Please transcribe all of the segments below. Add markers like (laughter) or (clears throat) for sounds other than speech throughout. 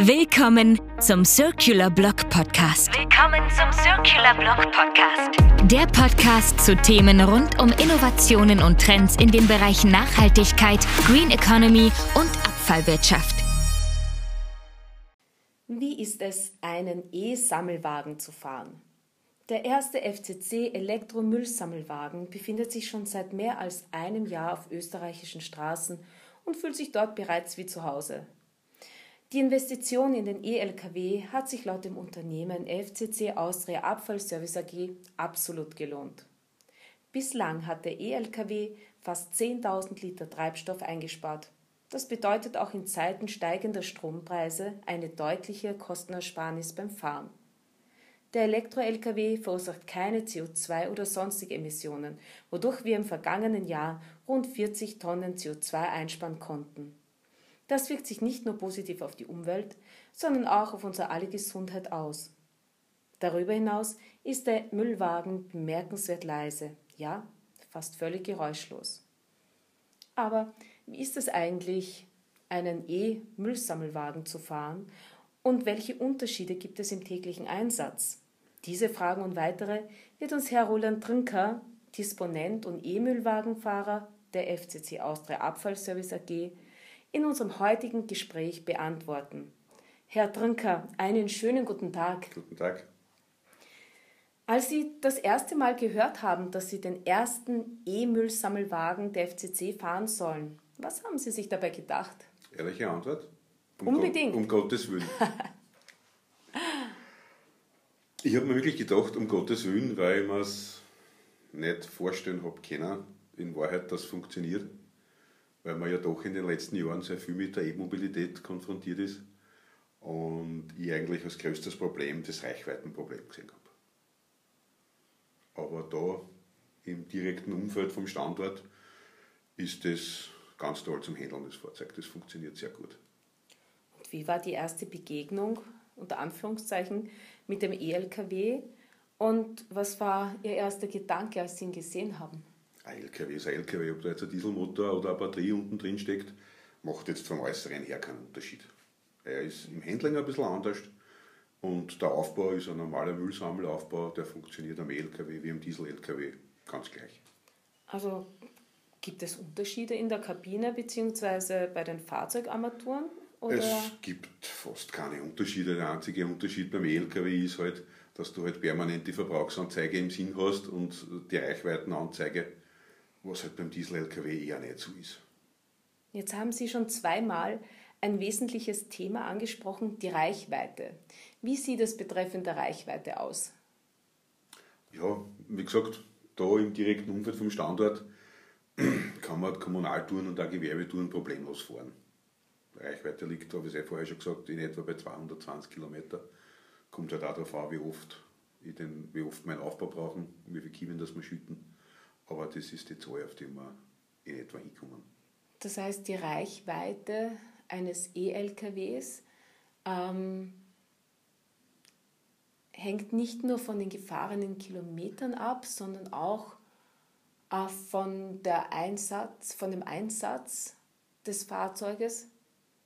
Willkommen zum Circular Block Podcast. Willkommen zum Circular Block Podcast. Der Podcast zu Themen rund um Innovationen und Trends in den Bereichen Nachhaltigkeit, Green Economy und Abfallwirtschaft. Wie ist es, einen E-Sammelwagen zu fahren? Der erste FCC Elektromüllsammelwagen befindet sich schon seit mehr als einem Jahr auf österreichischen Straßen und fühlt sich dort bereits wie zu Hause. Die Investition in den E-Lkw hat sich laut dem Unternehmen FCC Austria Abfallservice AG absolut gelohnt. Bislang hat der E-Lkw fast 10.000 Liter Treibstoff eingespart. Das bedeutet auch in Zeiten steigender Strompreise eine deutliche Kostenersparnis beim Fahren. Der Elektro-Lkw verursacht keine CO2 oder sonstige Emissionen, wodurch wir im vergangenen Jahr rund 40 Tonnen CO2 einsparen konnten. Das wirkt sich nicht nur positiv auf die Umwelt, sondern auch auf unsere alle Gesundheit aus. Darüber hinaus ist der Müllwagen bemerkenswert leise, ja, fast völlig geräuschlos. Aber wie ist es eigentlich, einen E-Müllsammelwagen zu fahren und welche Unterschiede gibt es im täglichen Einsatz? Diese Fragen und weitere wird uns Herr Roland Trinker, Disponent und E-Müllwagenfahrer der FCC Austria Abfallservice AG, in unserem heutigen Gespräch beantworten. Herr Trinker, einen schönen guten Tag. Guten Tag. Als Sie das erste Mal gehört haben, dass Sie den ersten E-Müllsammelwagen der FCC fahren sollen, was haben Sie sich dabei gedacht? Ehrliche Antwort? Um Unbedingt. Gott, um Gottes Willen. (laughs) ich habe mir wirklich gedacht, um Gottes Willen, weil ich mir es nicht vorstellen habe können, in Wahrheit, das funktioniert weil man ja doch in den letzten Jahren sehr viel mit der E-Mobilität konfrontiert ist und ich eigentlich als größtes Problem das Reichweitenproblem gesehen habe. Aber da im direkten Umfeld vom Standort ist das ganz toll zum Handeln, das Fahrzeug. Das funktioniert sehr gut. Und wie war die erste Begegnung, unter Anführungszeichen, mit dem E-LKW? Und was war Ihr erster Gedanke, als Sie ihn gesehen haben? Ein LKW ist ein LKW, ob da jetzt ein Dieselmotor oder eine Batterie unten drin steckt, macht jetzt vom Äußeren her keinen Unterschied. Er ist im Handling ein bisschen anders und der Aufbau ist ein normaler Müllsammelaufbau, der funktioniert am E-LKW wie am Diesel-LKW ganz gleich. Also gibt es Unterschiede in der Kabine bzw. bei den Fahrzeugarmaturen? Oder? Es gibt fast keine Unterschiede. Der einzige Unterschied beim E-LKW ist halt, dass du halt permanent die Verbrauchsanzeige im Sinn hast und die Reichweitenanzeige was halt beim Diesel-LKW eher nicht so ist. Jetzt haben Sie schon zweimal ein wesentliches Thema angesprochen, die Reichweite. Wie sieht es betreffend der Reichweite aus? Ja, wie gesagt, da im direkten Umfeld vom Standort (clears throat) kann man Kommunaltouren und auch Gewerbetouren problemlos fahren. Die Reichweite liegt, habe ich es eh vorher schon gesagt, in etwa bei 220 Kilometer. Kommt halt auch darauf an, wie oft, ich den, wie oft meinen Aufbau brauchen, wie viel Kiemen das wir schütten. Aber das ist die Zahl, auf die wir in etwa hinkommen. Das heißt, die Reichweite eines E-LKWs ähm, hängt nicht nur von den gefahrenen Kilometern ab, sondern auch äh, von, der Einsatz, von dem Einsatz des Fahrzeuges.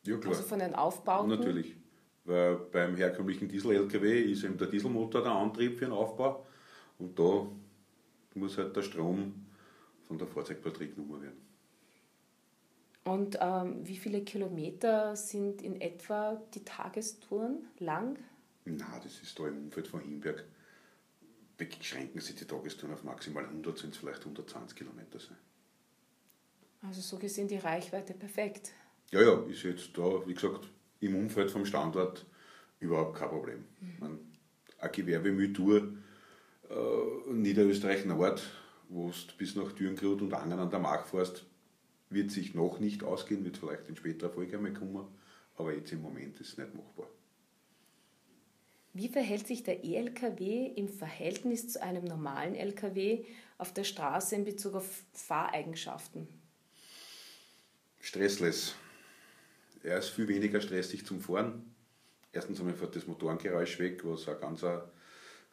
Ja, klar. Also von den Aufbauten. Natürlich. Weil beim herkömmlichen Diesel-LKW ist eben der Dieselmotor der Antrieb für den Aufbau. Und da muss halt der Strom von der Fahrzeugbatterie genommen werden. Und ähm, wie viele Kilometer sind in etwa die Tagestouren lang? Na, das ist da im Umfeld von Hinberg. Beschränken sich die Tagestouren auf maximal 100, sind es vielleicht 120 Kilometer sein. Also so gesehen die Reichweite perfekt. Ja, ja, ist jetzt da, wie gesagt, im Umfeld vom Standort überhaupt kein Problem. Mhm. Man, eine Gewerbemülltour Niederösterreich Nord, wo du bis nach Dürngrut und Angen an der Mark fährst, wird sich noch nicht ausgehen, wird vielleicht in späterer Folge einmal kommen, aber jetzt im Moment ist es nicht machbar. Wie verhält sich der E-Lkw im Verhältnis zu einem normalen Lkw auf der Straße in Bezug auf Fahreigenschaften? Stressless. Er ist viel weniger stressig zum Fahren. Erstens einmal fährt das Motorengeräusch weg, was ein ganz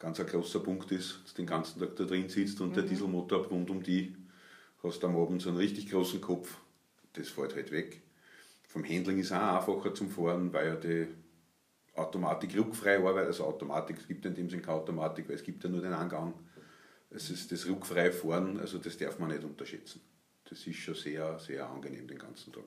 ganz ein großer Punkt ist, dass du den ganzen Tag da drin sitzt und mhm. der Dieselmotor rund um die hast am Abend so einen richtig großen Kopf, das fällt halt weg. Vom Handling ist auch einfacher zum Fahren, weil ja die Automatik ruckfrei arbeitet, also Automatik, es gibt in dem Sinne keine Automatik, weil es gibt ja nur den Angang. Es ist das ruckfreie Fahren, also das darf man nicht unterschätzen. Das ist schon sehr, sehr angenehm den ganzen Tag.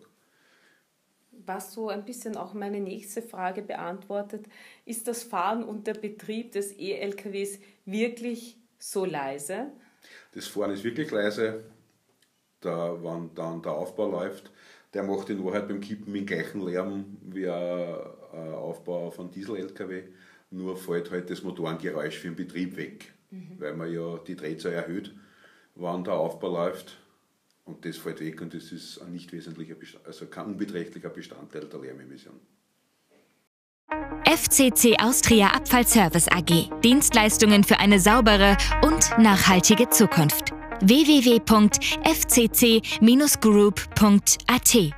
Was so ein bisschen auch meine nächste Frage beantwortet, ist das Fahren und der Betrieb des E-LKWs wirklich so leise? Das Fahren ist wirklich leise. Da, wenn dann der Aufbau läuft, der macht in Wahrheit beim Kippen den gleichen Lärm wie ein Aufbau von Diesel-LKW, nur fällt halt das Motorengeräusch für den Betrieb weg, mhm. weil man ja die Drehzahl erhöht, wann der Aufbau läuft. Und das fällt weg und das ist ein nicht wesentlicher, also kein unbeträchtlicher Bestandteil der Lärmemission. FCC Austria Abfallservice AG. Dienstleistungen für eine saubere und nachhaltige Zukunft. www.fcc-group.at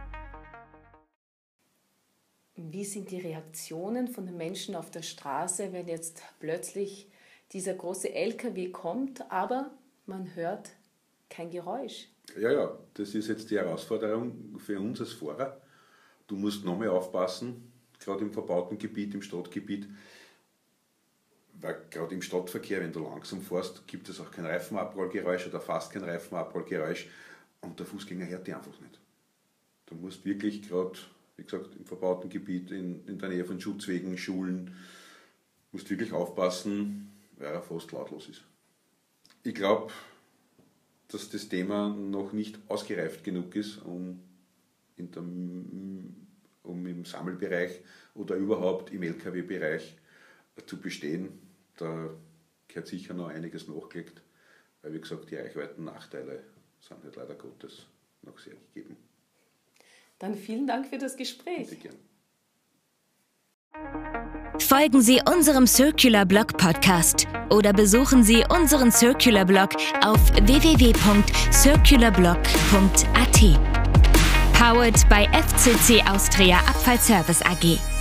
Wie sind die Reaktionen von den Menschen auf der Straße, wenn jetzt plötzlich dieser große LKW kommt, aber man hört kein Geräusch? Ja, ja, das ist jetzt die Herausforderung für uns als Fahrer. Du musst noch mehr aufpassen, gerade im verbauten Gebiet, im Stadtgebiet, weil gerade im Stadtverkehr, wenn du langsam fährst, gibt es auch kein Reifenabrollgeräusch oder fast kein Reifenabrollgeräusch und der Fußgänger hört die einfach nicht. Du musst wirklich gerade, wie gesagt, im verbauten Gebiet, in, in der Nähe von Schutzwegen, Schulen, musst wirklich aufpassen, weil er fast lautlos ist. Ich glaube, dass das Thema noch nicht ausgereift genug ist, um in der um im Sammelbereich oder überhaupt im Lkw-Bereich zu bestehen. Da gehört sicher noch einiges nachgelegt, weil wie gesagt, die Reichweiten-Nachteile sind halt leider Gottes noch sehr gegeben. Dann vielen Dank für das Gespräch. Bitte gern. Folgen Sie unserem Circular Blog Podcast oder besuchen Sie unseren Circular Blog auf www.circularblog.at. Powered by FCC Austria Abfallservice AG.